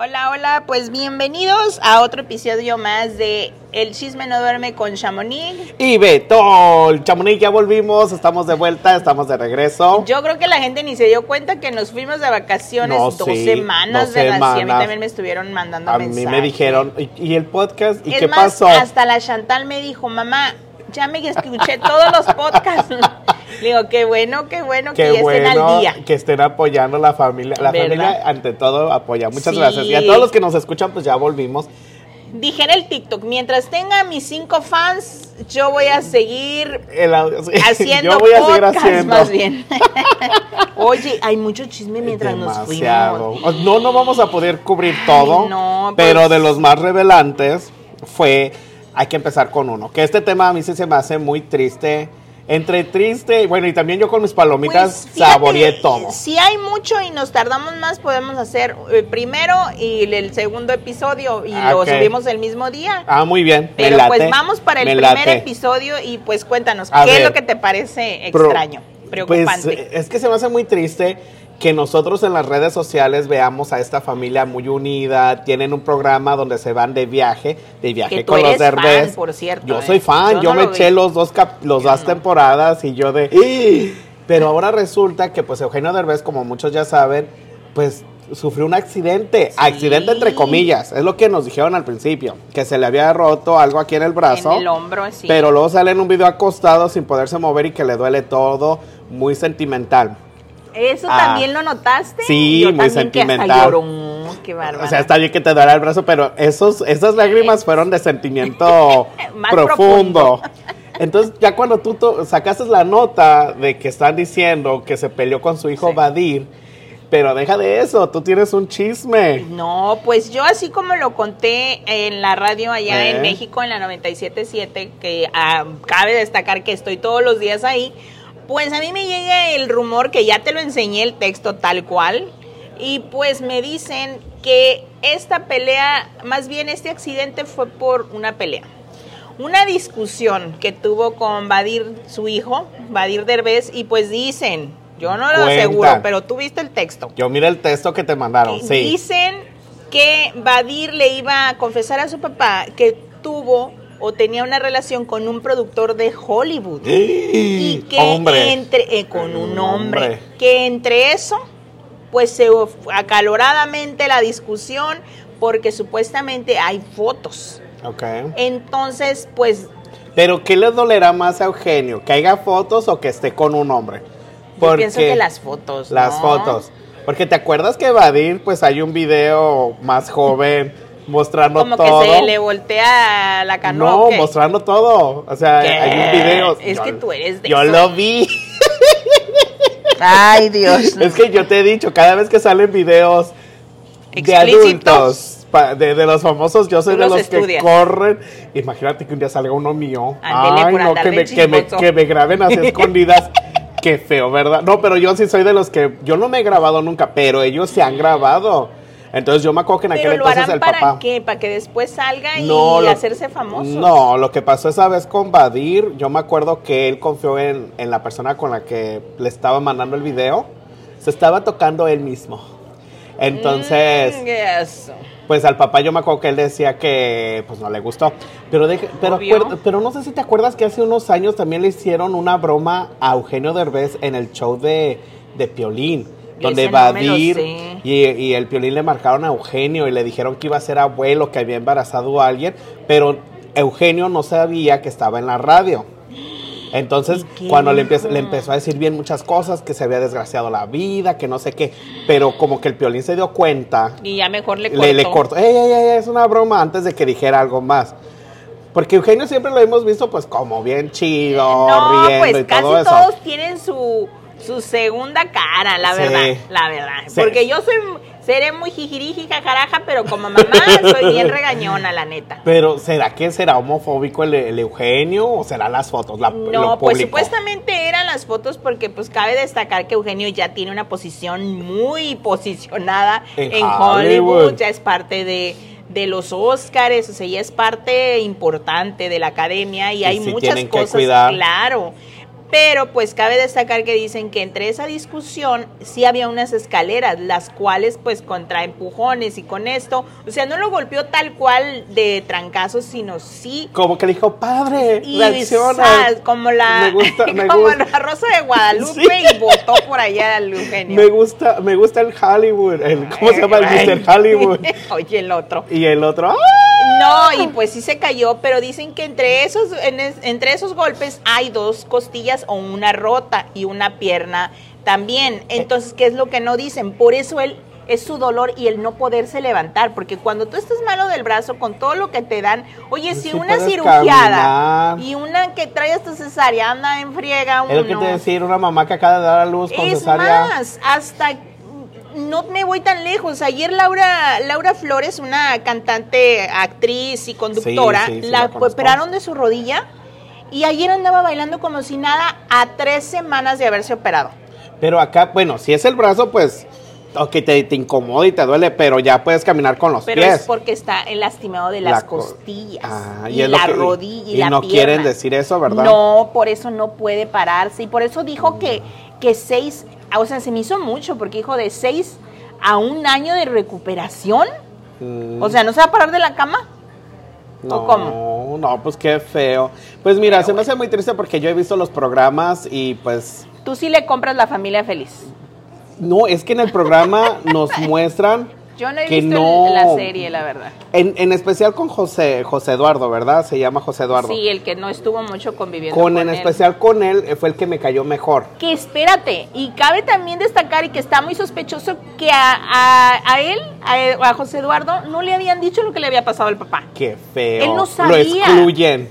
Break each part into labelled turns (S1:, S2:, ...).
S1: Hola, hola, pues bienvenidos a otro episodio más de El chisme no duerme con Chamonix.
S2: Y Betol, Chamonix, ya volvimos, estamos de vuelta, estamos de regreso.
S1: Yo creo que la gente ni se dio cuenta que nos fuimos de vacaciones
S2: No,
S1: dos
S2: sí,
S1: semanas,
S2: dos
S1: ¿verdad? Sí, a mí
S2: semanas.
S1: también me estuvieron mandando
S2: A
S1: mensajes.
S2: mí me dijeron, ¿y, y el podcast? ¿Y
S1: Es
S2: qué
S1: más,
S2: pasó?
S1: hasta la Chantal me dijo, mamá, ya me escuché todos los podcasts. Le digo, qué bueno, qué bueno que
S2: Qué
S1: estén
S2: bueno
S1: al día.
S2: que estén apoyando la familia. La
S1: ¿Verdad?
S2: familia, ante todo, apoya. Muchas
S1: Sí.
S2: gracias. Y a todos los que nos escuchan, pues ya volvimos.
S1: Dije en el TikTok, mientras tenga mis cinco fans, yo voy a seguir
S2: El
S1: haciendo
S2: Yo voy a seguir haciendo.
S1: más bien. Oye, hay mucho chisme mientras
S2: Demasiado.
S1: nos fuimos.
S2: No, no vamos a poder cubrir todo.
S1: no,
S2: pero
S1: pues.
S2: de los más revelantes fue, hay que empezar con uno. Que este tema a mí sí se me hace muy triste. Entre triste, bueno, y también yo con mis palomitas
S1: Pues, fíjate,
S2: saboreé todo.
S1: Si hay mucho y nos tardamos más, podemos hacer el primero y el segundo episodio y lo subimos el mismo día.
S2: Ah, muy bien. me
S1: Pero
S2: late,
S1: pues vamos para el
S2: me
S1: primer
S2: late.
S1: episodio y pues cuéntanos,
S2: A
S1: ¿qué es lo que te parece extraño, preocupante?
S2: Pues eh, es que se me hace muy triste que nosotros en las redes sociales veamos a esta familia muy unida, tienen un programa donde se van de viaje, de viaje
S1: Que tú
S2: con los
S1: eres fan, por cierto,
S2: Yo
S1: ¿eh?
S2: soy fan,
S1: Yo
S2: yo,
S1: no
S2: me
S1: lo
S2: eché
S1: vi.
S2: los dos cap- los
S1: Yo
S2: dos
S1: no.
S2: temporadas y yo de "Ih". pero ahora resulta que pues Eugenio Derbez, como muchos ya saben, pues sufrió un accidente, accidente entre comillas, es lo que nos dijeron al principio, que se le había roto algo aquí en el brazo.
S1: en el hombro.
S2: Pero luego sale en un video acostado sin poderse mover y que le duele todo, muy sentimental.
S1: ¿Eso
S2: Ah.
S1: también lo notaste?
S2: Sí,
S1: Yo
S2: muy sentimental.
S1: Qué bárbaro.
S2: O sea, está bien que te duele el brazo, pero esos, esas lágrimas fueron de sentimiento profundo. Entonces, ya cuando tú sacaste la nota de que están diciendo que se peleó con su hijo
S1: Sí.
S2: Badir, pero deja de eso, tú tienes un chisme.
S1: No, pues yo así como lo conté en la radio allá
S2: ¿Eh?
S1: en México, en la 97.7, que ah, cabe destacar que estoy todos los días ahí, pues a mí me llega el rumor que ya te lo enseñé el texto tal cual, y pues me dicen que esta pelea, más bien este accidente fue por una pelea. Una discusión que tuvo con Badir, su hijo, Badir Derbez, y pues dicen, yo no lo
S2: Cuenta.
S1: aseguro, pero tú viste el texto.
S2: Yo mira el texto que te mandaron, sí.
S1: Dicen que Badir le iba a confesar a su papá que tuvo o tenía una relación con un productor de Hollywood. Y que
S2: Hombre.
S1: entre eh, con un hombre,
S2: Hombre.
S1: que entre eso pues se acaloradamente la discusión porque supuestamente hay fotos.
S2: Ok.
S1: Entonces, pues
S2: Pero ¿qué le dolerá más a Eugenio? ¿Que haya fotos o que esté con un hombre?
S1: yo pienso que las fotos,
S2: Las
S1: ¿no?
S2: fotos. Porque te acuerdas que Badir, pues hay un video más joven mostrando
S1: Como
S2: todo.
S1: que se le voltea la canoa.
S2: no, mostrando todo. O sea,
S1: ¿Qué?
S2: hay un video.
S1: Es que tú eres de
S2: Yo
S1: eso.
S2: lo vi.
S1: Ay, Dios.
S2: es que yo te he dicho, cada vez que salen videos de adultos, pa- de, de los famosos, yo soy de
S1: los
S2: que corren. Imagínate que un día salga uno mío.
S1: Ándele
S2: Ay, no, que me, que, me, que me graben así escondidas. Qué feo, ¿verdad? No, pero yo sí soy de los que. Yo no me he grabado nunca, pero ellos se han grabado. Entonces yo me acuerdo que en aquel
S1: Pero lo harán
S2: el
S1: para
S2: papá.
S1: qué? Para que después salga y
S2: lo-
S1: hacerse famoso.
S2: No, lo que pasó esa vez con Badir, yo me acuerdo que él confió en, en la persona con la que le estaba mandando el video. Se estaba tocando él mismo. Entonces,
S1: Mm, eso.
S2: pues al papá yo me acuerdo que él decía que pues no le gustó. Pero, deje- pero, pero no sé si te acuerdas que hace unos años también le hicieron una broma a Eugenio Derbez en el show de, de Piolín. Donde
S1: Ese no
S2: Badir
S1: sé.
S2: y, y el Piolín le marcaron a Eugenio y le dijeron que iba a ser abuelo, que había embarazado a alguien, pero Eugenio no sabía que estaba en la radio. Entonces,
S1: ¿Y qué
S2: cuando le, empe- le empezó a decir bien muchas cosas, que se había desgraciado la vida, que no sé qué, pero como que el Piolín se dio cuenta
S1: Y ya mejor le cortó.
S2: le, le cortó. Ey, ey, ey, es una broma antes de que dijera algo más. Porque Eugenio siempre lo hemos visto pues como bien chido,
S1: No,
S2: riendo
S1: pues
S2: y
S1: casi
S2: todo eso.
S1: todos tienen su, su segunda cara, la
S2: Sí.
S1: verdad, la verdad.
S2: Sí.
S1: Porque yo soy, Seré muy jijiriji, jajaraja, pero como mamá soy bien regañona, la neta.
S2: Pero, ¿será que será homofóbico el, el Eugenio o será las fotos? La,
S1: No, pues supuestamente eran las fotos porque pues cabe destacar que Eugenio ya tiene una posición muy posicionada
S2: En
S1: en,
S2: Hollywood.
S1: Hollywood. ya es parte de, de los Óscares, o sea, ya es parte importante de la academia y,
S2: Y
S1: hay muchas
S2: que
S1: cosas,
S2: cuidar.
S1: claro. Pero pues cabe destacar que dicen que entre esa discusión sí había unas escaleras, las cuales pues contra empujones y con esto, o sea, no lo golpeó tal cual de trancazos, sino sí
S2: Como que le dijo, padre,
S1: y
S2: reacciona.
S1: como la
S2: Me gusta, me
S1: como
S2: gusta.
S1: la Rosa de Guadalupe
S2: Sí.
S1: y votó por allá al Eugenio.
S2: Me gusta, me gusta el Hollywood. El, ¿Cómo se llama el
S1: Ay.
S2: Mr. Hollywood?
S1: Oye, el otro.
S2: Y el otro, ¡ah!
S1: No, y pues sí se cayó, pero dicen que entre esos, en es- entre esos golpes hay dos costillas o una rota y una pierna también. Entonces, ¿qué es lo que no dicen? Por eso él es su dolor y el no poderse levantar, porque cuando tú estás malo del brazo con todo lo que te dan, oye,
S2: Pues
S1: si una cirugiada
S2: caminar.
S1: y una que trae hasta cesárea anda en friega uno.
S2: Es lo que te decir, una mamá que acaba de dar a luz con
S1: Es
S2: cesárea.
S1: más, hasta no me voy tan lejos. Ayer Laura Laura Flores, una cantante, actriz y conductora,
S2: Sí, sí, sí,
S1: la, operaron de su rodilla y ayer andaba bailando como si nada a tres semanas de haberse operado.
S2: Pero acá, bueno, si es el brazo, pues, ok, te, te incomoda y te duele, pero ya puedes caminar con los
S1: Pero
S2: pies.
S1: es porque está el lastimado de
S2: La
S1: las
S2: co-
S1: costillas
S2: Ah,
S1: y, la
S2: que-
S1: rodilla y,
S2: y
S1: la
S2: no
S1: pierna.
S2: quieren decir eso, ¿verdad?
S1: No, por eso no puede pararse y por eso dijo que que seis, o sea, se me hizo mucho porque dijo de seis a un año de recuperación.
S2: Mm,
S1: O sea, ¿no se va a parar de la cama?
S2: no,
S1: ¿o cómo?
S2: no, pues qué feo. Pues mira, se me hace muy triste porque yo he visto los programas y pues,
S1: Tú sí le compras la familia feliz.
S2: no, es que en el programa nos muestran
S1: Yo no he
S2: que
S1: visto
S2: no,
S1: la serie, la verdad.
S2: En, en especial con José, José Eduardo, ¿verdad? Se llama José Eduardo.
S1: Sí, el que no estuvo mucho conviviendo
S2: con,
S1: con,
S2: en
S1: él.
S2: especial con él eh, fue el que me cayó mejor.
S1: Que espérate, y cabe también destacar y que está muy sospechoso que a, a- a él, a, a José Eduardo, no le habían dicho lo que le había pasado al papá.
S2: Qué feo.
S1: Él no
S2: Lo
S1: sabía.
S2: excluyen.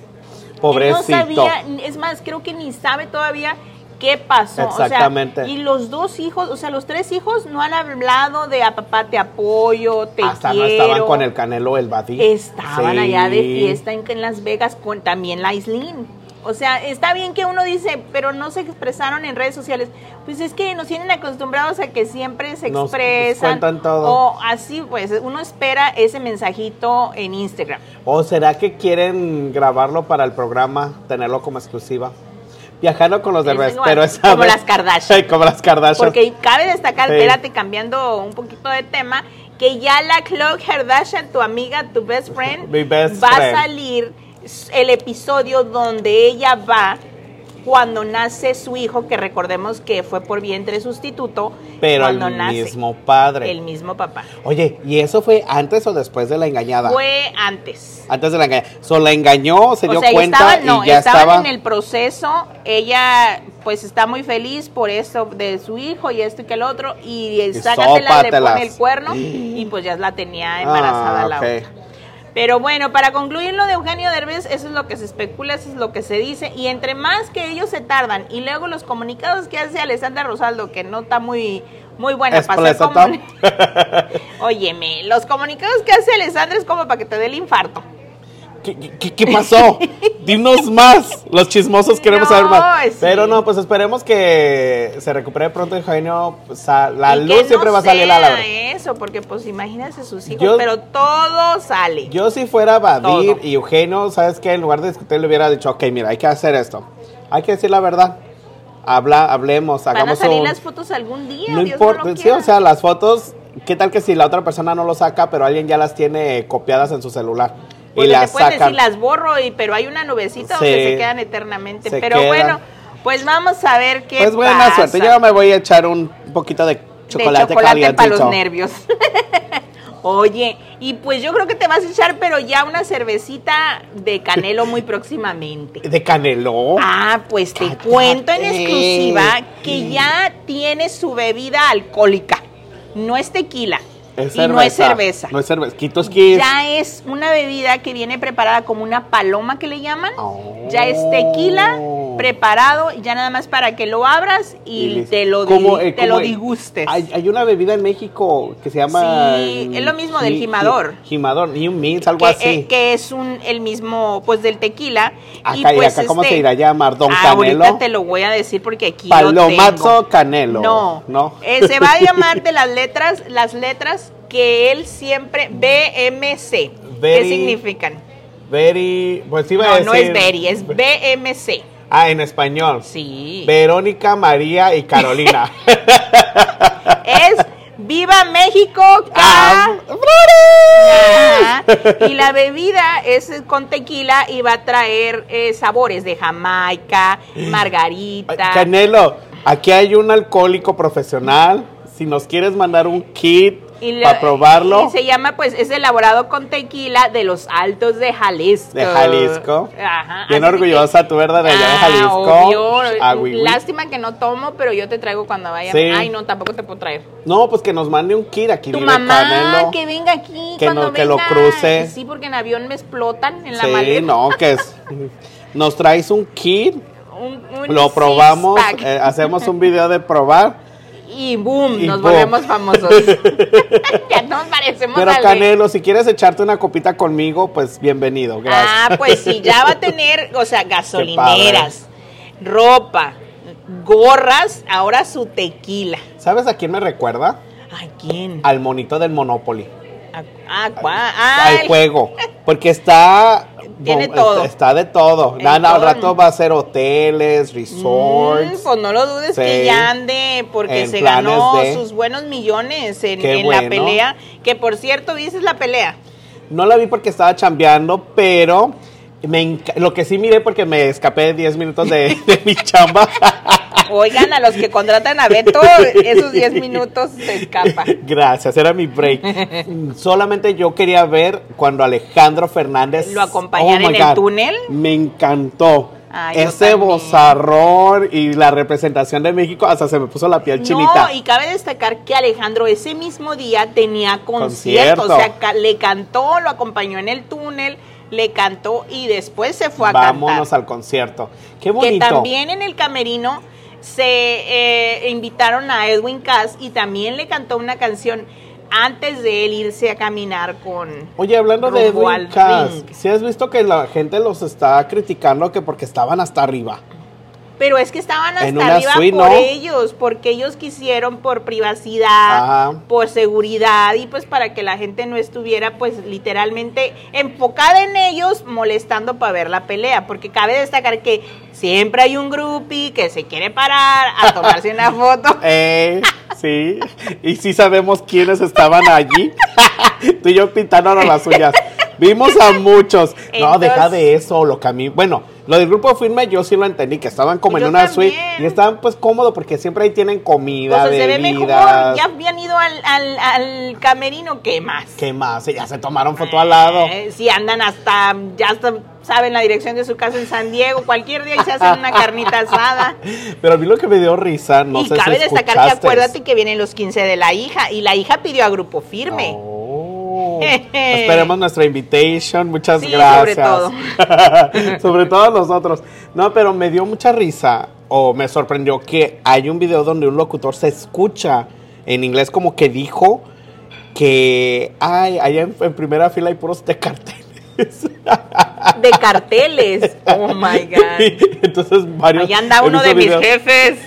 S2: Pobrecito.
S1: Él no sabía, es más, creo que ni sabe todavía qué pasó.
S2: Exactamente.
S1: O sea, y los dos hijos, o sea, los tres hijos no han hablado de a papá te apoyo, te
S2: Hasta
S1: quiero.
S2: no estaban con el Canelo el Badí.
S1: Estaban
S2: Sí.
S1: allá de fiesta en, en Las Vegas con también la Islin. O sea, está bien que uno dice, pero no se expresaron en redes sociales. Pues es que nos tienen acostumbrados a que siempre se
S2: nos
S1: expresan.
S2: cuentan todo.
S1: O así, pues uno espera ese mensajito en Instagram.
S2: ¿O será que quieren grabarlo para el programa, tenerlo como exclusiva? Viajando con los
S1: igual,
S2: pero esa
S1: como
S2: vez-
S1: las Kardashian.
S2: como las Kardashian.
S1: Porque cabe destacar,
S2: Sí.
S1: espérate, cambiando un poquito de tema, que ya la Khloe Kardashian, tu amiga, tu best friend,
S2: best
S1: va
S2: friend.
S1: a salir el episodio donde ella va cuando nace su hijo, que recordemos que fue por vientre sustituto,
S2: pero
S1: cuando
S2: el
S1: nace
S2: mismo padre.
S1: el mismo papá.
S2: Oye, ¿y eso fue antes o después de la engañada?
S1: Fue antes.
S2: Antes de la engañada. So, la engañó, se dio
S1: o sea,
S2: cuenta
S1: estaban, no,
S2: y ya
S1: estaban
S2: estaba.
S1: en el proceso. Ella, pues, está muy feliz por eso de su hijo y esto y que el otro. Y,
S2: Y
S1: sácatela, le pone el cuerno. Y pues ya la tenía embarazada
S2: Ah,
S1: la
S2: ok.
S1: otra. Pero bueno, para concluir lo de Eugenio Derbez, eso es lo que se especula, eso es lo que se dice. Y entre más que ellos se tardan, y luego los comunicados que hace Alessandra Rosaldo, que no está muy, muy buena para comuni- Óyeme, los comunicados que hace Alessandra es como para que te dé el infarto.
S2: ¿Qué, qué- qué pasó? Dinos más. Los chismosos queremos
S1: No,
S2: saber más.
S1: sí.
S2: Pero no, pues esperemos que se recupere pronto Eugenio. Pues, a- la
S1: Y
S2: luz siempre va a salir a la hora.
S1: eso, porque pues imagínate sus hijos,
S2: Yo-
S1: pero todo sale.
S2: Yo si fuera Badir y Eugenio, ¿sabes qué? En lugar de discutir le hubiera dicho, ok, mira, hay que hacer esto. Hay que decir la verdad. Habla, hablemos,
S1: Van a
S2: hagamos
S1: salir
S2: un...
S1: las fotos algún día,
S2: No
S1: Dios
S2: importa,
S1: no lo
S2: sí, o sea, las fotos, ¿qué tal que si la otra persona no lo saca, pero alguien ya las tiene copiadas en su celular? Y
S1: te
S2: las
S1: pueden
S2: sacan.
S1: decir las borro, y, pero hay una nubecita
S2: Sí.
S1: donde se quedan eternamente.
S2: Se
S1: pero
S2: quedan.
S1: bueno, pues vamos a ver qué
S2: Pues buena
S1: pasa.
S2: suerte, yo me voy a echar un poquito de
S1: De
S2: chocolate,
S1: chocolate para los nervios. Oye, y pues yo creo que te vas a echar, pero ya una cervecita de canelo muy próximamente.
S2: De canelo.
S1: Ah, pues te
S2: Cállate.
S1: cuento en exclusiva que ya tiene su bebida alcohólica. No es tequila y no es cerveza.
S2: No es cerveza. Kiss.
S1: Ya es una bebida que viene preparada como una paloma que le llaman.
S2: Oh.
S1: Ya es tequila preparado, ya nada más para que lo abras y, te lo,
S2: Como, eh,
S1: te
S2: como,
S1: lo
S2: eh,
S1: digustes.
S2: Hay, hay una bebida en México que se llama.
S1: Sí, es lo mismo del jimador.
S2: Jimador, New Mix, algo
S1: que,
S2: así.
S1: eh, que es un el mismo pues del tequila y
S2: Acá, ¿y
S1: pues
S2: acá cómo
S1: este,
S2: se irá a llamar? ¿Don
S1: ahorita
S2: Canelo?
S1: te lo voy a decir porque aquí lo
S2: Palomazo
S1: tengo.
S2: Canelo.
S1: No,
S2: No.
S1: Eh, se va a llamar de las letras, las letras que él siempre BMC.
S2: Very-
S1: ¿Qué significan?
S2: Very. Pues iba a
S1: No,
S2: decir.
S1: no es Berry, es BMC.
S2: Ah, en español.
S1: Sí.
S2: Verónica, María y Carolina.
S1: es Viva México.
S2: Ah.
S1: Y la bebida es con tequila y va a traer eh, sabores de Jamaica, margarita.
S2: Canelo, aquí hay un alcohólico profesional. Si nos quieres mandar un kit
S1: y lo-
S2: para probarlo.
S1: y se llama, pues, es elaborado con tequila de los altos de Jalisco.
S2: De Jalisco.
S1: Ajá.
S2: Bien orgullosa tú, ¿verdad? De allá de
S1: Ah,
S2: Jalisco.
S1: obvio. Lástima que no tomo, pero yo te traigo cuando vaya.
S2: Sí.
S1: Ay, no, tampoco te puedo traer.
S2: No, pues que nos mande un kit aquí.
S1: Tu
S2: vive
S1: mamá,
S2: Canelo.
S1: que venga aquí
S2: Que
S1: cuando
S2: no- que lo
S1: venga.
S2: cruce.
S1: Sí, porque en avión me explotan en la
S2: Sí,
S1: maleta.
S2: no, que es. Nos traes un kit,
S1: Un- un
S2: lo probamos, eh, hacemos un video de probar.
S1: Y boom,
S2: y
S1: nos
S2: boom.
S1: volvemos famosos. ya nos parecemos
S2: Pero
S1: al
S2: Canelo, si quieres echarte una copita conmigo, pues bienvenido. Gracias.
S1: Ah, pues sí, ya va a tener, o sea, gasolineras, ropa, gorras, ahora su tequila.
S2: ¿Sabes a quién me recuerda?
S1: ¿A quién?
S2: Al monito del Monopoly.
S1: ¿A- Ah. Ah,
S2: al
S1: el-
S2: juego. Porque está.
S1: Tiene todo.
S2: Está de todo. Nada, al rato va a ser hoteles,
S1: Mm,
S2: resorts.
S1: pues no lo dudes que ya ande, porque se ganó
S2: de-
S1: sus buenos millones en, la pelea. Que por cierto, ¿viste la pelea?
S2: No la vi porque estaba chambeando, pero me lo que sí miré porque me escapé 10 minutos de, de mi chamba.
S1: Oigan, a los que contratan a Beto, esos 10 minutos se escapa.
S2: Gracias, era mi break. Solamente yo quería ver cuando Alejandro Fernández
S1: ¿Lo acompañaron
S2: Oh
S1: en el túnel?
S2: Me encantó.
S1: Ay,
S2: Ese bozarrón y la representación de México, hasta se me puso la piel chinita.
S1: No, y cabe destacar que Alejandro ese mismo día tenía concierto,
S2: Concierto.
S1: o sea, le cantó, lo acompañó en el túnel, le cantó y después se fue a
S2: Vámonos
S1: cantar.
S2: al concierto. Qué
S1: Que
S2: bonito.
S1: también en el camerino se eh, invitaron a Edwin Cass y también le cantó una canción antes de él irse a caminar con...
S2: Oye, hablando de Edwin Cass. ¿sí has visto que la gente los está criticando que porque estaban hasta arriba?
S1: Pero es que estaban hasta arriba
S2: suite,
S1: por
S2: ¿no?
S1: ellos, porque ellos quisieron por privacidad, por seguridad y pues para que la gente no estuviera pues literalmente enfocada en ellos molestando para ver la pelea, porque cabe destacar que siempre hay un groupie que se quiere parar a tomarse una foto.
S2: Eh, sí. Y sí sabemos quiénes estaban allí. Tú y yo pintándonos las uñas. Vimos a muchos. No, deja de eso, lo que a mí. Bueno, lo del grupo firme yo sí lo entendí, que estaban como en una suite y estaban pues cómodos porque siempre ahí tienen
S1: O
S2: comida,
S1: sea, se ve mejor, ya habían ido al, al, al camerino, ¿qué más?
S2: ¿Qué más? Ya se tomaron foto al lado.
S1: Eh, si andan hasta, ya hasta saben la dirección de su casa en San Diego, cualquier día y se hacen una carnita asada.
S2: Pero a mí lo que me dio risa, no
S1: y
S2: sé
S1: cabe
S2: si
S1: destacar que acuérdate que vienen los 15 de la hija y la hija pidió a grupo firme.
S2: Oh. Esperemos nuestra invitation, muchas
S1: Sí, sobre
S2: gracias.
S1: todo.
S2: sobre todo nosotros. No, pero me dio mucha risa o me sorprendió que hay un video donde un locutor se escucha en inglés como que dijo que ay, allá en, en primera fila hay puros de carteles.
S1: De carteles. Oh my God.
S2: Entonces varios
S1: Allá anda uno de mis
S2: videos.
S1: jefes.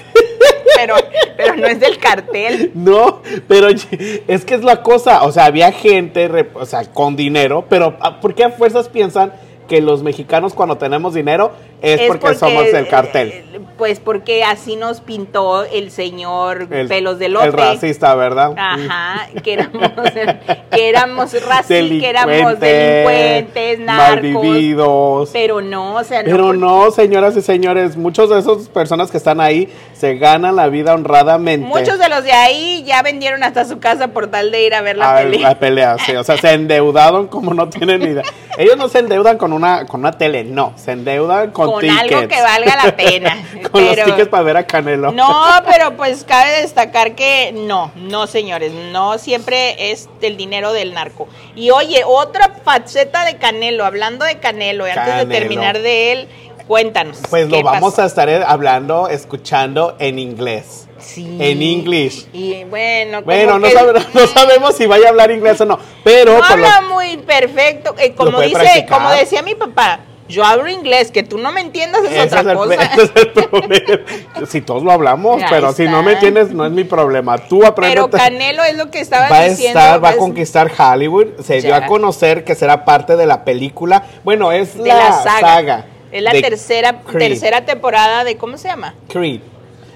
S1: Pero, pero no es del cartel.
S2: No, pero es que es la cosa, o sea, había gente, o sea, con dinero, pero ¿a- ¿por qué a fuerzas piensan que los mexicanos cuando tenemos dinero es, porque, somos el cartel?
S1: eh, Pues porque así nos pintó el señor
S2: El,
S1: pelos de
S2: el
S1: lote.
S2: racista, ¿verdad?
S1: Ajá, que éramos, que éramos racistas, que éramos
S2: Delincuentes,
S1: narcos.
S2: malvividos.
S1: Pero no, o sea, no.
S2: Pero
S1: porque-
S2: no, señoras y señores, muchos de esas personas que están ahí se ganan la vida honradamente.
S1: Muchos de los de ahí ya vendieron hasta su casa por tal de ir a ver la
S2: a
S1: pelea.
S2: la pelea, sí. O sea, se endeudaron como no tienen ni idea. Ellos no se endeudan con una, con una tele, no. Se endeudan con,
S1: Con
S2: tickets.
S1: algo que valga la pena.
S2: con
S1: Pero-
S2: los tickets para ver a Canelo.
S1: No, pero pues cabe destacar que no, no señores, no siempre es el dinero del narco. Y oye, otra faceta de Canelo, hablando de Canelo, y antes de terminar de él, Cuéntanos.
S2: Pues lo
S1: ¿qué
S2: vamos
S1: pasó?
S2: a estar hablando, escuchando en inglés.
S1: Sí.
S2: en English.
S1: Y bueno,
S2: Bueno, no,
S1: que-
S2: sabe- no sabemos si vaya a hablar inglés o no, pero
S1: No
S2: lo-
S1: habla muy perfecto. eh, como dice,
S2: practicar.
S1: como decía mi papá, yo hablo inglés, que tú no me entiendas es
S2: ese es,
S1: otra
S2: el,
S1: cosa.
S2: ese es el problema. Si todos lo hablamos, pero si no me entiendes, no es mi problema. Tú
S1: Pero
S2: aprende.
S1: Canelo es lo que estaba
S2: Va a
S1: diciendo.
S2: estar, va a
S1: pues,
S2: conquistar Hollywood. Se dio a conocer que será parte de la película. Bueno, es
S1: de
S2: la,
S1: la saga.
S2: saga.
S1: Es la tercera,
S2: Creed.
S1: tercera temporada de, ¿cómo se llama?
S2: Creed.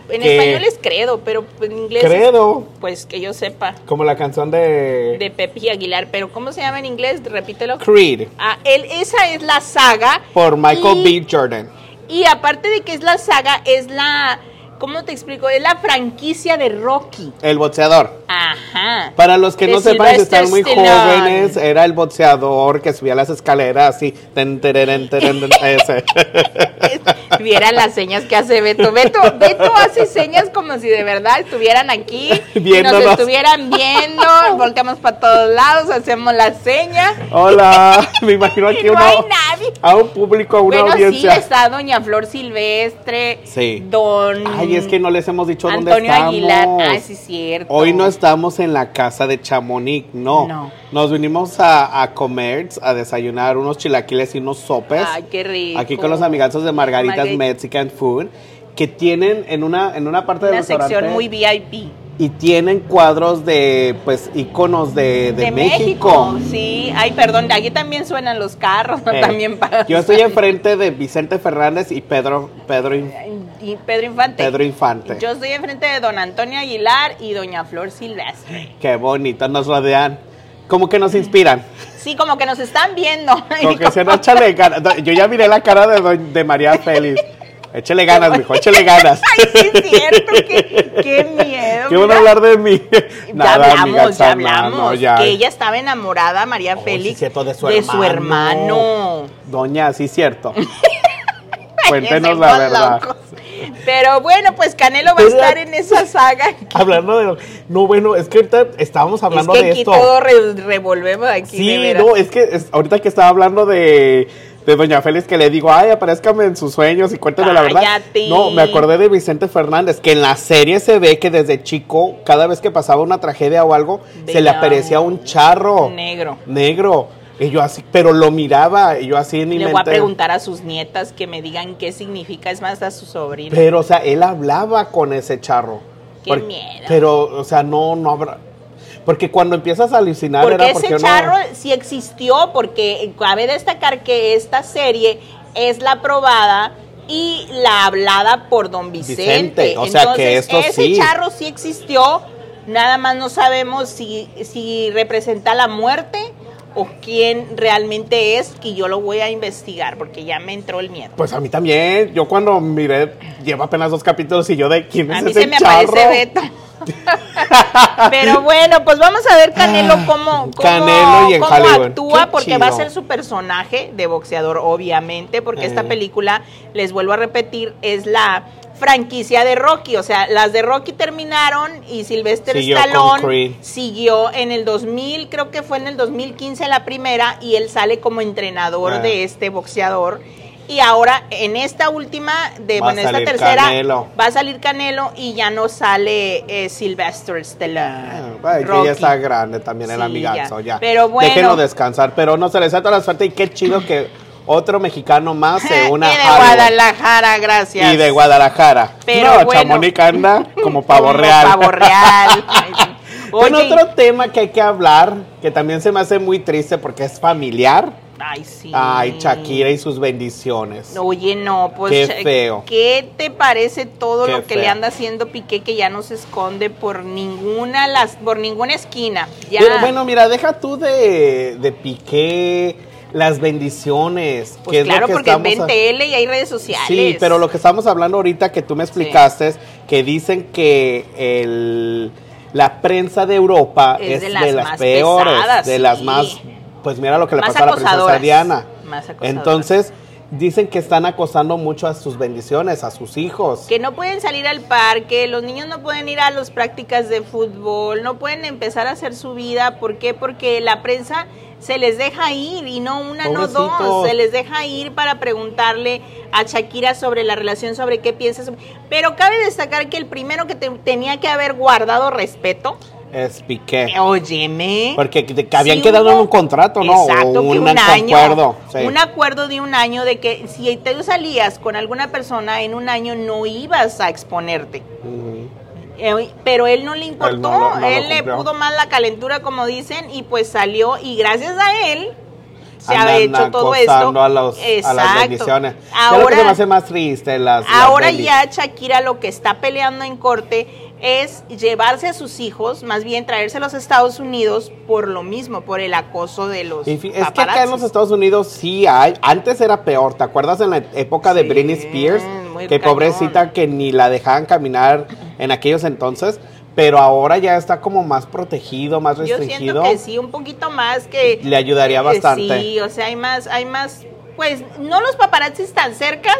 S1: En
S2: Que-
S1: español es credo, pero en inglés. es-
S2: Credo.
S1: pues que yo sepa.
S2: Como la canción de,
S1: De Pepe Aguilar. Pero ¿cómo se llama en inglés? Repítelo.
S2: Creed.
S1: Ah, él, esa es la saga.
S2: Por Michael
S1: y,
S2: B. Jordan.
S1: Y aparte de que es la saga, es la. ¿Cómo te explico? Es la franquicia de Rocky.
S2: El boxeador.
S1: Ajá.
S2: Para los que
S1: De
S2: no sepan, si están muy
S1: Stallone.
S2: jóvenes, era el boxeador que subía las escaleras así. ten, tereren, teren, ese.
S1: Vieran las señas que hace Beto. Beto, Beto hace señas como si de verdad estuvieran aquí, y nos
S2: Viéndonos.
S1: estuvieran viendo, volteamos para todos lados, hacemos la seña.
S2: Hola, me imagino aquí
S1: no
S2: uno,
S1: hay nadie.
S2: a un público, a una
S1: bueno,
S2: audiencia.
S1: sí, está Doña Flor Silvestre,
S2: Sí.
S1: Don
S2: Ay, es que no les hemos dicho dónde
S1: Antonio
S2: estamos.
S1: Aguilar. Ay, sí, cierto.
S2: Hoy no estamos en la casa de Chamonix, no.
S1: No.
S2: Nos vinimos a, a comer, a desayunar unos chilaquiles y unos sopes.
S1: Ay, qué rico.
S2: Aquí con los amigazos de Margaritas
S1: Margarita.
S2: Mexican Food, que tienen en una, en una parte del
S1: Una
S2: restaurante
S1: sección muy VIP.
S2: Y tienen cuadros de, pues, iconos de, de, México.
S1: Sí, ay, perdón, aquí también suenan los carros,
S2: Eh,
S1: también para...
S2: Yo estoy enfrente de Vicente Fernández y Pedro, Pedro,
S1: Y Pedro Infante.
S2: Pedro Infante.
S1: Yo estoy enfrente de don Antonio Aguilar y doña Flor Silvestre.
S2: Qué bonito, nos rodean. Como que nos inspiran.
S1: Sí, como que nos están viendo.
S2: Como que se nos échale ganas. Yo ya miré la cara de, de María Félix. Échale ganas, mijo, échale ganas.
S1: Ay, sí es cierto, qué, qué miedo.
S2: ¿Qué van a hablar de mí?
S1: Ya
S2: Nada,
S1: hablamos,
S2: amiga,
S1: ya hablamos.
S2: no, ya.
S1: Que ella estaba enamorada, María
S2: Oh, sí,
S1: Félix,
S2: cierto, de su
S1: hermano.
S2: hermano. Doña, sí, cierto. Cuéntenos la verdad.
S1: locos. Pero bueno, pues Canelo va a
S2: Pero-
S1: estar en esa saga.
S2: Hablando de. No, bueno, es que ahorita estábamos hablando
S1: es que
S2: de
S1: aquí
S2: esto.
S1: todo re- revolvemos aquí. de
S2: Sí, no, es que es- ahorita que estaba hablando de, de Doña Félix, que le digo, ay, aparezcame en sus sueños y cuéntame la verdad.
S1: Cállate.
S2: No, me acordé de Vicente Fernández, que en la serie se ve que desde chico, cada vez que pasaba una tragedia o algo, se le aparecía un charro
S1: negro.
S2: negro. Y yo así, pero lo miraba, y yo así en mi
S1: Le voy a preguntar a sus nietas que me digan qué significa, es más a su sobrino.
S2: Pero, o sea, él hablaba con ese charro.
S1: Qué miedo.
S2: Pero, o sea, no, no habrá. Porque cuando empiezas a alucinar
S1: porque
S2: era
S1: ese charro
S2: no.
S1: sí existió, porque cabe destacar que esta serie es la aprobada y la hablada por don Vicente.
S2: Vicente, o sea que esto
S1: ese
S2: sí.
S1: charro sí existió, nada más no sabemos si, si representa la muerte o quién realmente es, y yo lo voy a investigar porque ya me entró el miedo.
S2: Pues a mí también. Yo cuando miré, lleva apenas dos capítulos y yo de quién es
S1: A mí
S2: ese
S1: se me
S2: charro?
S1: aparece Beto. Pero bueno, pues vamos a ver Canelo cómo, cómo,
S2: Canelo y en
S1: cómo
S2: Hollywood.
S1: actúa,
S2: Qué
S1: porque va a ser su personaje de boxeador, obviamente, porque esta
S2: Eh.
S1: película, les vuelvo a repetir, es la franquicia de Rocky, o sea, las de Rocky terminaron y Sylvester
S2: Siguió
S1: Stallone siguió en el 2000, creo que fue en el 2015 la primera y él sale como entrenador
S2: Ah.
S1: de este boxeador. Y ahora en esta última, de
S2: Va
S1: bueno, esta tercera,
S2: Canelo.
S1: va a salir Canelo y ya no sale eh, Sylvester Stallone.
S2: Ah, que ya está grande también el amigazo,
S1: ya.
S2: ya.
S1: Pero bueno.
S2: Déjenlo descansar, pero no se les salta la suerte y qué chido que otro mexicano más se una
S1: y de
S2: Hollywood.
S1: Guadalajara, gracias.
S2: Y de Guadalajara.
S1: Pero
S2: no,
S1: bueno.
S2: Chamonix anda como pavo
S1: Como
S2: real.
S1: pavo real. Oye,
S2: otro tema que hay que hablar, que también se me hace muy triste porque es familiar.
S1: Ay, sí.
S2: Ay, Shakira y sus bendiciones.
S1: Oye, no, pues.
S2: Qué feo.
S1: ¿Qué te parece todo
S2: Qué
S1: lo que
S2: feo.
S1: le anda haciendo Piqué que ya no se esconde por ninguna las por ninguna esquina? Ya.
S2: Pero bueno, mira, deja tú de, de Piqué las bendiciones.
S1: pues
S2: que es lo
S1: claro,
S2: que
S1: porque
S2: estamos
S1: ven
S2: a-
S1: tele y hay redes sociales.
S2: Sí, pero lo que estamos hablando ahorita que tú me explicaste, que dicen que el, la prensa de Europa
S1: Es
S2: es,
S1: de
S2: de
S1: las más
S2: peores,
S1: pesadas,
S2: de las más, pues mira lo que le
S1: Más
S2: pasó a la princesa Diana.
S1: más.
S2: Entonces, dicen que están acosando mucho a sus bendiciones, a sus hijos.
S1: que no pueden salir al parque, los niños no pueden ir a las prácticas de fútbol, no pueden empezar a hacer su vida. ¿Por qué? Porque la prensa se les deja ir y no una, no dos, se les deja ir para preguntarle a Shakira sobre la relación, sobre qué piensas. Pero cabe destacar que el primero que te- tenía que haber guardado respeto,
S2: Es Piqué.
S1: eh, óyeme.
S2: Porque que- habían
S1: Sí
S2: quedado en un contrato, ¿no?
S1: Exacto,
S2: O
S1: que
S2: un
S1: un año.
S2: acuerdo, sí.
S1: Un acuerdo de un año de que si te salías con alguna persona en un año no ibas a exponerte. Eh, pero él no le importó,
S2: Él no lo- no lo
S1: él le pudo más la calentura como dicen y pues salió y gracias a él se ha hecho todo esto.
S2: A, los, a las bendiciones. Ya lo que
S1: Ahora,
S2: se me hace más triste, las.
S1: ahora ya Shakira lo que está peleando en corte es llevarse a sus hijos, más bien traérselos a Estados Unidos por lo mismo, por el acoso de los
S2: es que acá en los Estados Unidos sí hay. Antes era peor. ¿Te acuerdas en la época de
S1: Sí,
S2: Britney Spears? Que
S1: cañón.
S2: pobrecita que ni la dejaban caminar en aquellos entonces. Pero ahora ya está como más protegido, más
S1: Yo
S2: restringido.
S1: siento que sí, un poquito más que
S2: Le ayudaría
S1: eh,
S2: bastante.
S1: Sí, o sea, hay más, hay más, pues no los paparazzis tan cercas,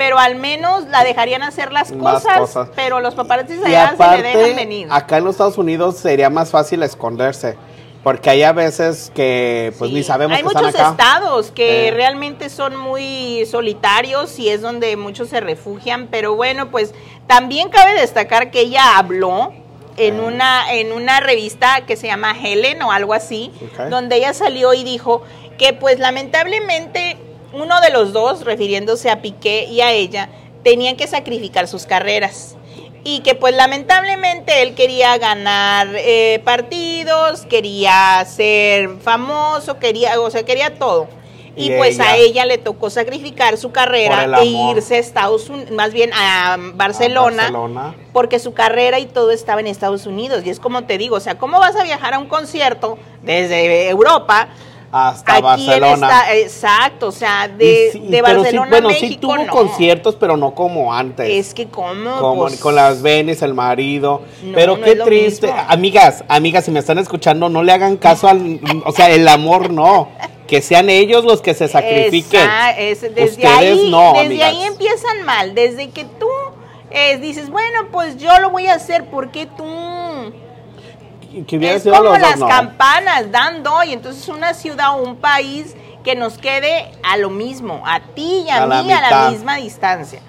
S1: pero al menos la dejarían hacer las cosas,
S2: cosas.
S1: pero los paparazzis
S2: Y
S1: allá se le dejan venir.
S2: acá en los Estados Unidos sería más fácil esconderse. Porque hay a veces que pues
S1: Sí,
S2: ni sabemos
S1: Hay
S2: que están
S1: muchos
S2: acá.
S1: estados que
S2: Eh.
S1: realmente son muy solitarios y es donde muchos se refugian, pero bueno, pues también cabe destacar que ella habló en
S2: Eh.
S1: una en una revista que se llama Helen o algo así, donde ella salió y dijo que pues lamentablemente uno de los dos, refiriéndose a Piqué y a ella, tenían que sacrificar sus carreras y que pues lamentablemente él quería ganar eh, partidos, quería ser famoso, quería, o sea, quería todo. Y,
S2: Y
S1: pues a
S2: ella-
S1: le tocó sacrificar su carrera e irse a Estados Unidos, más bien a
S2: A
S1: Barcelona,
S2: Barcelona.
S1: porque su carrera y todo estaba en Estados Unidos. Y es como te digo, o sea, ¿cómo vas a viajar a un concierto desde Europa?
S2: Hasta
S1: aquí
S2: Barcelona.
S1: exacto, o sea, de,
S2: sí,
S1: de
S2: pero sí,
S1: Barcelona
S2: bueno,
S1: a
S2: sí
S1: México,
S2: tuvo
S1: no.
S2: conciertos, pero no como antes.
S1: Es que cómo,
S2: como
S1: Pues,
S2: con las Venis, el marido.
S1: No,
S2: pero
S1: no
S2: qué triste.
S1: mismo.
S2: Amigas, amigas, si me están escuchando, no le hagan caso al. o sea, el amor no. Que sean ellos los que se sacrifiquen.
S1: Esa- es- desde
S2: Ustedes
S1: ahí,
S2: no,
S1: desde
S2: amigas.
S1: ahí empiezan mal, desde que tú eh, dices, bueno, pues yo lo voy a hacer, porque tú?
S2: Que hubiera
S1: es
S2: sido
S1: como
S2: los
S1: las
S2: no.
S1: campanas dando y entonces una ciudad o un país que nos quede a lo mismo, a ti y a, mí a la misma distancia.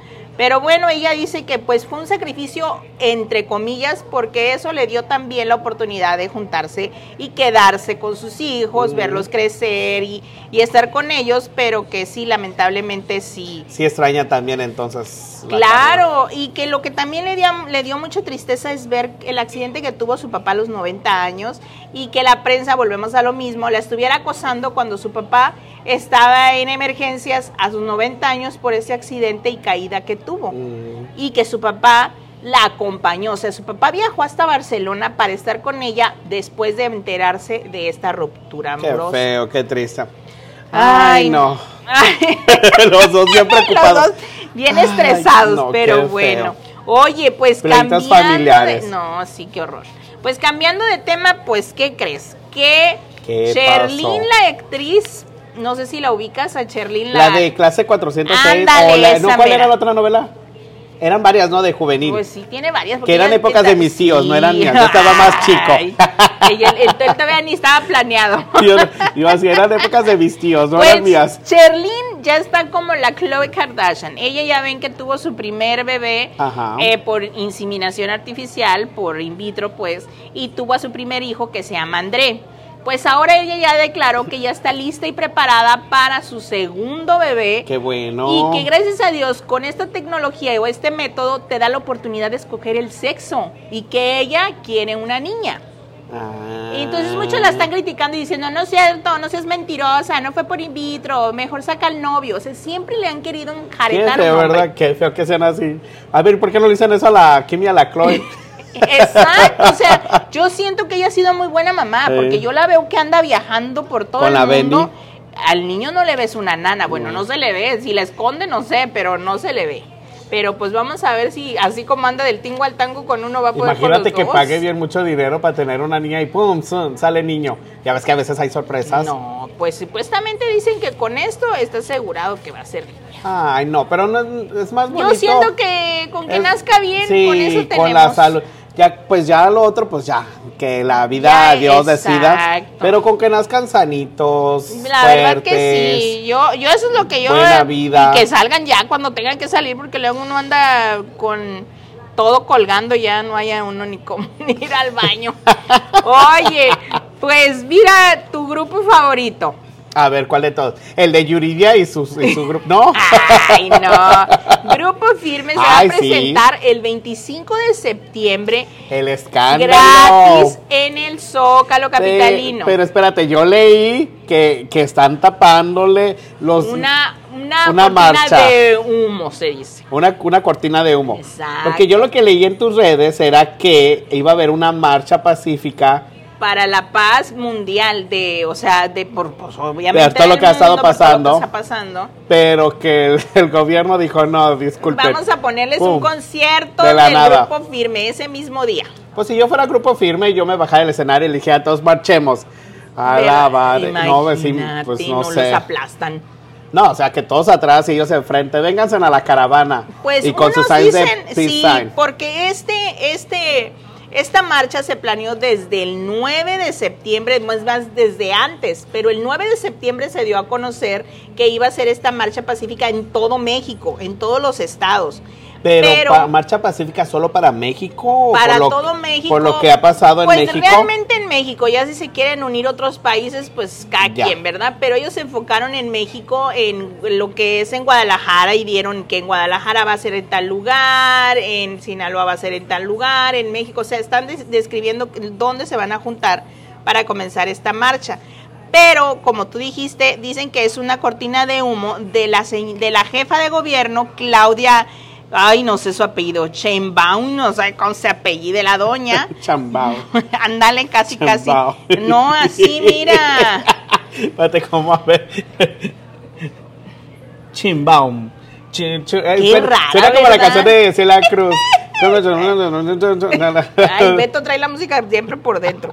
S1: Pero bueno, ella dice que pues fue un sacrificio entre comillas porque eso le dio también la oportunidad de juntarse y quedarse con sus hijos,
S2: Mm.
S1: verlos crecer y, y estar con ellos, pero que sí, lamentablemente sí.
S2: Sí extraña también entonces. la
S1: Claro, y que lo que también le dio, le dio mucha tristeza es ver el accidente que tuvo su papá a los 90 años y que la prensa, volvemos a lo mismo, la estuviera acosando cuando su papá estaba en emergencias a sus 90 años por ese accidente y caída que tuvo.
S2: Mm.
S1: Y que su papá la acompañó, o sea, su papá viajó hasta Barcelona para estar con ella después de enterarse de esta ruptura
S2: Qué
S1: amorosa.
S2: feo, qué triste.
S1: Ay,
S2: Ay, no.
S1: Ay.
S2: los dos bien preocupados.
S1: Los dos bien
S2: Ay,
S1: estresados,
S2: no, qué
S1: pero
S2: feo.
S1: bueno. Oye, pues cambiando
S2: familiares.
S1: de... No, sí, qué horror. Pues cambiando de tema, pues, ¿qué crees? Que
S2: ¿Qué
S1: Sherlyn, la actriz, no sé si la ubicas a Sherlyn, la...
S2: La de clase 406.
S1: Ándale,
S2: o la- ¿no, ¿Cuál
S1: mera.
S2: era la otra novela? Eran varias, ¿no? De juvenil.
S1: Pues sí, tiene varias. porque
S2: Que eran épocas de mis tíos, no eran mías, yo estaba más chico.
S1: Ella- él todavía ni estaba planeado.
S2: Yo, yo así, eran épocas de mis tíos, no
S1: Pues
S2: eran mías.
S1: Sherlyn ya está como la Chloe Kardashian. Ella ya ven que tuvo su primer bebé eh, por inseminación artificial, por in vitro, pues, y tuvo a su primer hijo que se llama André. Pues ahora ella ya declaró que ya está lista y preparada para su segundo bebé.
S2: Qué bueno.
S1: Y que gracias a Dios con esta tecnología o este método te da la oportunidad de escoger el sexo y que ella quiere una niña.
S2: Ah.
S1: Y entonces muchos la están criticando y diciendo, no es cierto, no seas mentirosa, no fue por in vitro, mejor saca al novio. O sea, siempre le han querido enjaretar un hombre.
S2: ¿verdad? Qué feo que sean así. A ver, ¿por qué no le dicen eso a la Kim y a la Chloe?
S1: Exacto, o sea, yo siento que ella ha sido muy buena mamá,
S2: Sí.
S1: porque yo la veo que anda viajando por todo
S2: Con
S1: el
S2: la
S1: mundo. Al niño no le ves una nana, bueno, no se le ve, si la esconde no sé, pero no se le ve. Pero pues vamos a ver si así como anda del tingo al tango con uno va a poder con
S2: Imagínate
S1: los
S2: que pague bien mucho dinero para tener una niña y pum, sale niño. Ya ves que a veces hay sorpresas.
S1: No, pues supuestamente dicen que con esto está asegurado que va a ser niña.
S2: Ay, no, pero no, es- es más bonito.
S1: Yo siento que con que
S2: Es-
S1: nazca bien,
S2: sí,
S1: con eso tenemos.
S2: con la salud. Ya, pues ya lo otro, pues ya, que la vida
S1: Ya,
S2: Dios decida. Pero con que nazcan sanitos,
S1: La verdad que
S2: fuertes.
S1: sí, yo, yo eso es lo que yo...
S2: Buena vida.
S1: Y que salgan ya cuando tengan que salir, porque luego uno anda con todo colgando, ya no haya uno ni cómo ni ir al baño. Oye, pues mira, tu grupo favorito.
S2: A ver, ¿cuál de todos? El de Yuridia y su, y su grupo. ¿No?
S1: Ay, no. Grupo Firme se va a
S2: sí.
S1: presentar el 25 de septiembre
S2: El escándalo.
S1: gratis en el Zócalo
S2: Sí,
S1: Capitalino.
S2: pero espérate, yo leí que, que están tapándole los
S1: una, una,
S2: una
S1: cortina
S2: marcha.
S1: de humo, se dice.
S2: Una, una cortina de humo.
S1: Exacto.
S2: Porque yo lo que leí en tus redes era que iba a haber una marcha pacífica.
S1: Para la paz mundial de, o sea, de por pues, obviamente
S2: De todo lo que ha estado
S1: que
S2: pasando.
S1: está pasando.
S2: Pero que el, el gobierno dijo, no, disculpen.
S1: Vamos a ponerles
S2: Pum.
S1: un concierto
S2: De la
S1: del
S2: nada.
S1: grupo firme ese mismo día.
S2: Pues si yo fuera grupo firme, yo me bajara del escenario y le dije a todos, marchemos. A la madre. No, pues, pues no,
S1: no
S2: sé.
S1: los aplastan.
S2: No, o sea, que todos atrás y ellos enfrente. Vénganse a la caravana.
S1: Pues
S2: y con
S1: unos
S2: sus signs de
S1: dicen,
S2: peace
S1: sí,
S2: sign.
S1: porque este, este, esta marcha se planeó desde el 9 de septiembre, más más desde antes, pero el 9 de septiembre se dio a conocer que iba a ser esta marcha pacífica en todo México, en todos los estados.
S2: Pero,
S1: pero-
S2: pa- marcha pacífica solo para México.
S1: para
S2: por lo-
S1: todo México.
S2: Por lo que ha pasado en
S1: pues
S2: México.
S1: realmente en México, ya si se quieren unir otros países, pues cada
S2: Ya.
S1: quien, ¿verdad? Pero ellos se enfocaron en México, en lo que es en Guadalajara y dieron que en Guadalajara va a ser en tal lugar, en Sinaloa va a ser en tal lugar, en México, o sea, están des- describiendo dónde se van a juntar para comenzar esta marcha. Pero, como tú dijiste, dicen que es una cortina de humo de la, de la jefa de gobierno, Claudia, ay, no sé su apellido, Sheinbaum, no sé cómo se apellide la doña.
S2: Chambao.
S1: Ándale, casi, casi.
S2: Chambao.
S1: No, así, mira.
S2: Espérate, ¿cómo a ver? Chimbaum. Chi- chi-
S1: Qué
S2: suena-
S1: rara,
S2: Suena como la canción de Celia Cruz.
S1: Ay, Beto trae la música siempre por dentro.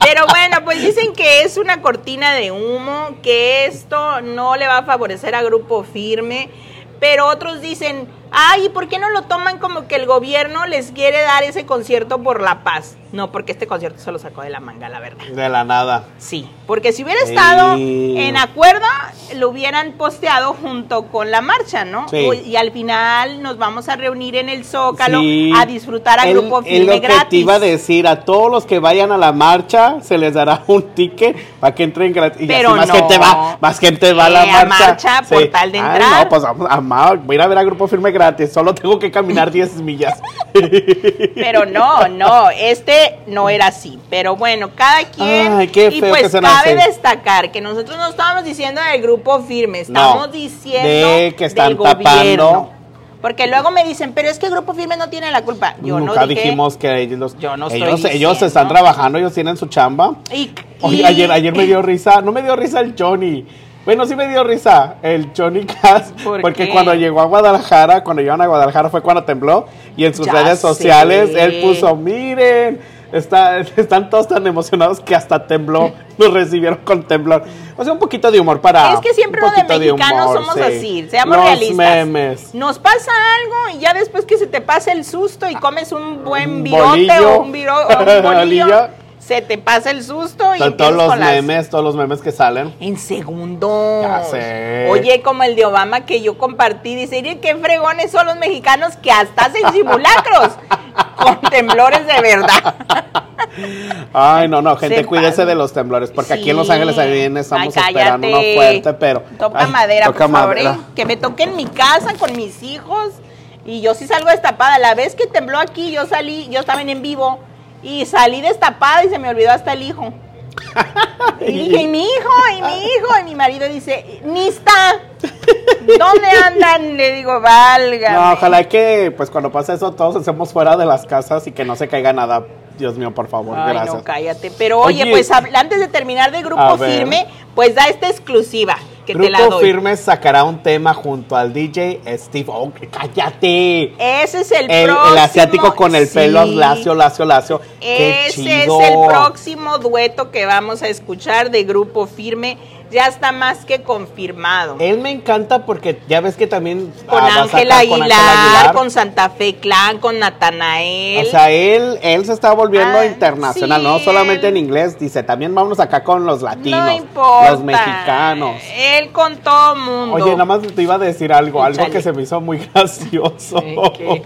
S1: Pero bueno, pues dicen que es una cortina de humo, que esto no le va a favorecer a Grupo Firme. Pero otros dicen, ay, ¿y por qué no lo toman como que el gobierno les quiere dar ese concierto por la paz? No, porque este concierto se lo sacó de la manga, la verdad.
S2: De la nada.
S1: Sí, porque si hubiera estado en acuerdo, lo hubieran posteado junto con la marcha, ¿no?
S2: Sí.
S1: Y al final nos vamos a reunir en el Zócalo
S2: Sí.
S1: a disfrutar a Grupo
S2: es
S1: Firme
S2: lo que
S1: gratis.
S2: te iba a decir, a todos los que vayan a la marcha se les dará un ticket para que entren gratis. Y
S1: Pero
S2: así más
S1: no.
S2: gente va, más gente va a la
S1: Eh, a
S2: marcha.
S1: marcha por tal de
S2: Ay,
S1: entrar.
S2: no, pues vamos a, ma- voy a ir a ver a Grupo Firme gratis, solo tengo que caminar 10 millas.
S1: Pero no, no, este no era así. Pero bueno, cada quien.
S2: Ay, qué
S1: y
S2: feo
S1: pues
S2: que sean
S1: cabe destacar que nosotros no estábamos diciendo del grupo firme,
S2: No,
S1: estamos diciendo
S2: de que están
S1: del
S2: tapando.
S1: Porque luego me dicen, pero es que el grupo firme no tiene la culpa. Yo
S2: Nunca
S1: no dije,
S2: dijimos que ellos,
S1: Yo no
S2: ellos, están trabajando, ellos tienen su chamba.
S1: Y,
S2: Oye,
S1: y-
S2: ayer, ayer me dio risa, no me dio risa el Johnny. Bueno, sí me dio risa el Johnny Cass,
S1: ¿Por
S2: porque
S1: qué?
S2: cuando llegó a Guadalajara, cuando llegaron a Guadalajara fue cuando tembló y en sus
S1: Ya
S2: redes sociales
S1: sé.
S2: él puso, miren, está, están todos tan emocionados que hasta tembló, nos recibieron con temblor. O sea, un poquito de humor para...
S1: Es que siempre lo de mexicanos
S2: humor,
S1: somos
S2: sí.
S1: así, seamos
S2: Los
S1: realistas.
S2: memes.
S1: Nos pasa algo y ya después que se te pasa el susto y comes un buen
S2: Un
S1: virote
S2: bolillo.
S1: o un, viro- o un bolillo, se te pasa el susto y
S2: Son todos los
S1: con las-
S2: memes, todos los memes que salen.
S1: En.
S2: Ya sé.
S1: Oye, como el de Obama que yo compartí, dice, "Oye, qué fregones son los mexicanos que hasta hacen simulacros con temblores de verdad.
S2: Ay, no, no, gente,
S1: Se
S2: cuídese de los temblores, porque aquí en Los. Ángeles también estamos
S1: Ay,
S2: esperando uno fuerte, pero...
S1: Toca
S2: Ay,
S1: madera,
S2: toca
S1: por favor,
S2: madera.
S1: ¿eh? Que me toque en mi casa con mis hijos y yo sí salgo destapada. La vez que tembló aquí, yo salí, yo estaba en vivo y salí destapada y se me olvidó hasta el hijo. Y dije, ¿y mi hijo? ¿Y mi hijo? Y mi marido dice, ni está. ¿Dónde andan? Le digo, valga.
S2: No, ojalá que, pues cuando pase eso, todos estemos fuera de las casas y que no se caiga nada. Dios mío, por favor,
S1: Ay,
S2: gracias.
S1: no, cállate. Pero oye,
S2: Oye.
S1: pues antes de terminar de Grupo. Firme, pues da esta exclusiva. Que te la
S2: Grupo
S1: doy.
S2: Firme sacará un tema junto al DJ Steve Aoki. ¡Cállate!
S1: Ese es el,
S2: El,
S1: próximo.
S2: el asiático con el pelo lacio, lacio, lacio. ¡Qué
S1: Ese
S2: chido!
S1: es el próximo dueto que vamos a escuchar de Grupo Firme. Ya está más que confirmado.
S2: Él me encanta porque ya ves que también
S1: con
S2: ah, con
S1: Aguilar,
S2: Aguilar.
S1: con Santa Fe Clan, con Natanael.
S2: O sea, él, él se está volviendo
S1: Ah,
S2: internacional,
S1: sí,
S2: no solamente en inglés, dice, también vámonos acá con los latinos,
S1: no importa.
S2: los mexicanos.
S1: Él con todo mundo.
S2: Oye, nada más te iba a decir algo, algo que se me hizo muy gracioso.
S1: ¿Qué?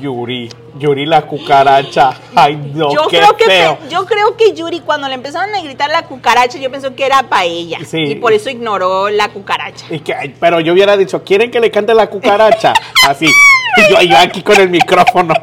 S2: Yuri, Yuri la cucaracha. Ay, no,
S1: yo
S2: qué
S1: creo que
S2: feo.
S1: yo creo que Yuri cuando le empezaron a gritar la cucaracha, yo pensé que era para ella
S2: Sí.
S1: y por eso ignoró la cucaracha.
S2: Y que- pero yo hubiera dicho, ¿quieren que le cante la cucaracha? Así. Y yo, yo aquí con el micrófono.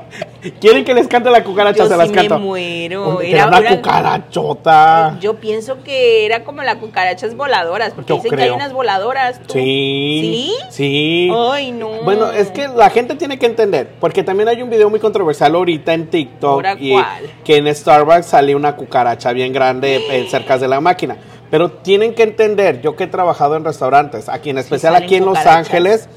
S2: ¿Quieren que les cante la cucaracha?
S1: Yo
S2: se las
S1: sí
S2: canto.
S1: me muero.
S2: Uy,
S1: Era
S2: una cucarachota.
S1: Yo pienso que era como las cucarachas voladoras, porque
S2: Yo
S1: dicen que hay unas voladoras. ¿tú?
S2: Sí.
S1: ¿Sí?
S2: Sí.
S1: Ay, no.
S2: Bueno, es que la gente tiene que entender, porque también hay un video muy controversial ahorita en TikTok
S1: ¿Ahora
S2: y
S1: cuál?
S2: que en Starbucks salió una cucaracha bien grande eh, cerca de la máquina. Pero tienen que entender, yo que he trabajado en restaurantes, aquí en especial aquí en Los. Ángeles,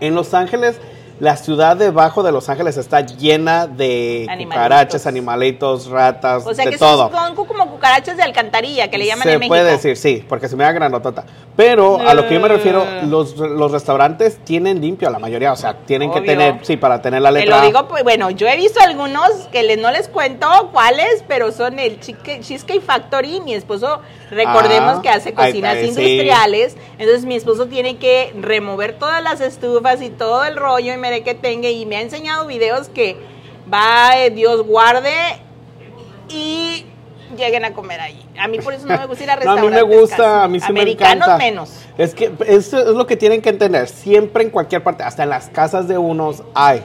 S2: en Los Ángeles la ciudad debajo de Los Ángeles está llena de
S1: Animalitos.
S2: cucarachas, animalitos, ratas,
S1: O sea
S2: de
S1: que
S2: todo.
S1: son como cucarachas de alcantarilla, que le llaman
S2: Se
S1: en México.
S2: puede decir, sí, porque se me da grandotota. Pero a lo que yo me refiero,
S1: Mm.
S2: los, los restaurantes tienen limpio la mayoría, o sea, tienen que tener, sí, para tener la
S1: Te
S2: letra.
S1: lo digo, pues bueno, yo he visto algunos que les, no les cuento cuáles, pero son el Cheesecake Factory. Mi esposo, recordemos
S2: Ah,
S1: que hace cocinas
S2: sí.
S1: industriales. Entonces mi esposo tiene que remover todas las estufas y todo el rollo y que tenga. Y me ha enseñado videos que va, eh, Dios guarde y lleguen a comer allí. A mí por eso no me gusta ir a
S2: No, a mí
S1: restaurantes.
S2: me gusta,
S1: casi.
S2: a mí sí me
S1: Americanos
S2: encanta.
S1: menos.
S2: Es que eso es lo que tienen que entender. Siempre en cualquier parte, hasta en las casas de unos hay.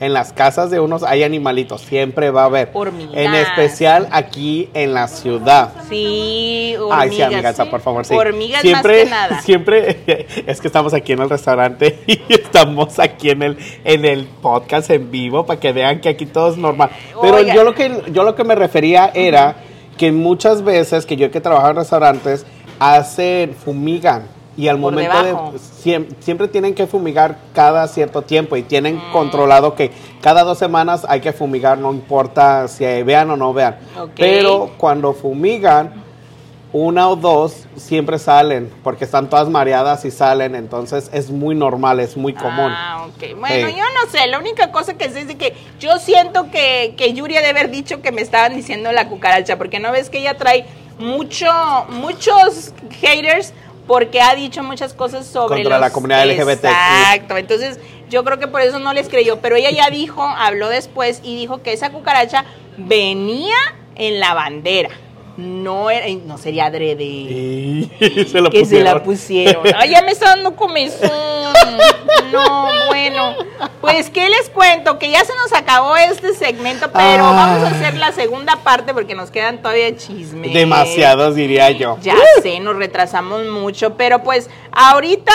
S2: En las casas de unos hay animalitos, siempre va a haber.
S1: Hormigas.
S2: En especial aquí en la ciudad.
S1: Sí, hormigas.
S2: Ay, sí, amigaza,
S1: ¿sí?
S2: por favor, sí.
S1: Hormigas
S2: siempre,
S1: más que nada.
S2: Siempre, es que estamos aquí en el restaurante y estamos aquí en el, en el podcast en vivo para que vean que aquí todo es normal. Pero
S1: Oigan.
S2: yo lo que yo lo que me refería era que muchas veces que yo que trabajo en restaurantes hacen fumigan y al
S1: Por
S2: momento
S1: debajo.
S2: de siem- siempre tienen que fumigar cada cierto tiempo y tienen
S1: Mm.
S2: controlado que cada dos semanas hay que fumigar, no importa si vean o no vean. Pero cuando fumigan, una o dos siempre salen, porque están todas mareadas y salen, entonces es muy normal, es muy común.
S1: Ah, ok. Bueno,
S2: Sí.
S1: yo no sé, la única cosa que sé es de que yo siento que, que Yuri ha de haber dicho que me estaban diciendo la cucaracha, porque no ves que ella trae mucho, muchos haters porque ha dicho muchas cosas sobre
S2: Contra la comunidad LGBTQ.
S1: Exacto, entonces yo creo que por eso no les creyó, pero ella ya dijo, habló después y dijo que esa cucaracha venía en la bandera. No era, no sería adrede
S2: Y se lo
S1: que se la
S2: pusieron.
S1: Ay, ya me está dando comezón. No, bueno. Pues, ¿qué les cuento? Que ya se nos acabó este segmento, pero vamos a hacer la segunda parte porque nos quedan todavía chismes.
S2: Demasiados, diría yo.
S1: Ya sé, nos retrasamos mucho, pero pues ahorita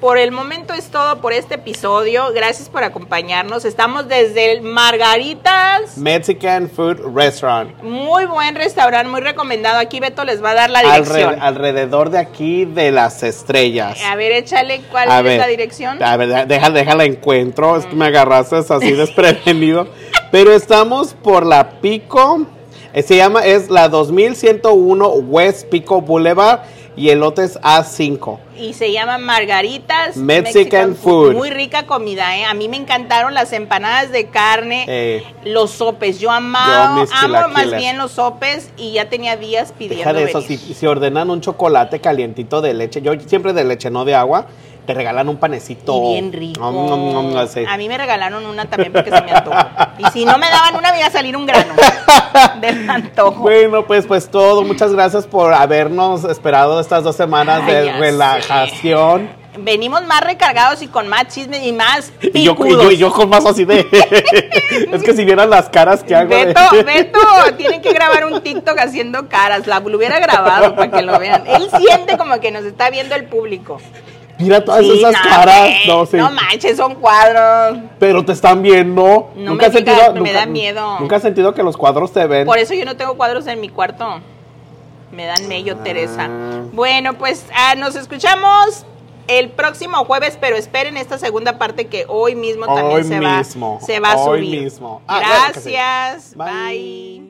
S1: por el momento es todo por este episodio. Gracias por acompañarnos. Estamos desde el Margaritas.
S2: Mexican Food Restaurant.
S1: Muy buen restaurante, muy recomendado. Aquí Beto les va a dar la dirección.
S2: alrededor de aquí de las estrellas.
S1: A ver, échale cuál
S2: A
S1: es
S2: ver,
S1: la dirección.
S2: A ver, déjala, déjala encuentro. Es que me agarraste así desprevenido. Pero estamos por la Pico. Eh, Se llama, es la 2101 West Pico Boulevard. Y el lote es A5.
S1: Y se llama Margaritas
S2: Mexican food.
S1: Muy rica comida, ¿eh? A mí me encantaron las empanadas de carne,
S2: Eh.
S1: los sopes. Yo amaba,
S2: Yo
S1: amo más bien los sopes y ya tenía días pidiendo
S2: Deja de eso. Si, si ordenan un chocolate calientito de leche, yo siempre de leche, no de agua, te regalan un panecito.
S1: Y bien rico. A mí me regalaron una también porque se me antojó. Y si no me daban una, me iba a salir un grano del antojo.
S2: Bueno, pues pues todo. Muchas gracias por habernos esperado estas dos semanas
S1: Ay,
S2: de relajación.
S1: Venimos más recargados y con más chisme y más
S2: Y yo, y, yo, y yo con más así de... es que si vieran las caras que hago... de-
S1: Beto, Beto, tiene que grabar un TikTok haciendo caras. La lo hubiera grabado para que lo vean. Él siente como que nos está viendo el público.
S2: Mira todas
S1: Sí,
S2: esas
S1: no,
S2: caras. No, sí.
S1: no manches, son cuadros.
S2: Pero te están viendo.
S1: No me
S2: has
S1: digas, me da miedo.
S2: Nunca has sentido que los cuadros te ven.
S1: Por eso yo no tengo cuadros en mi cuarto. Me dan mello, Teresa. Bueno, pues ah, nos escuchamos el próximo jueves, pero esperen esta segunda parte que hoy mismo también
S2: Hoy
S1: se,
S2: mismo,
S1: va, se va a
S2: hoy
S1: subir.
S2: mismo. Ah, sí.
S1: Gracias.
S2: Bye.
S1: Bye.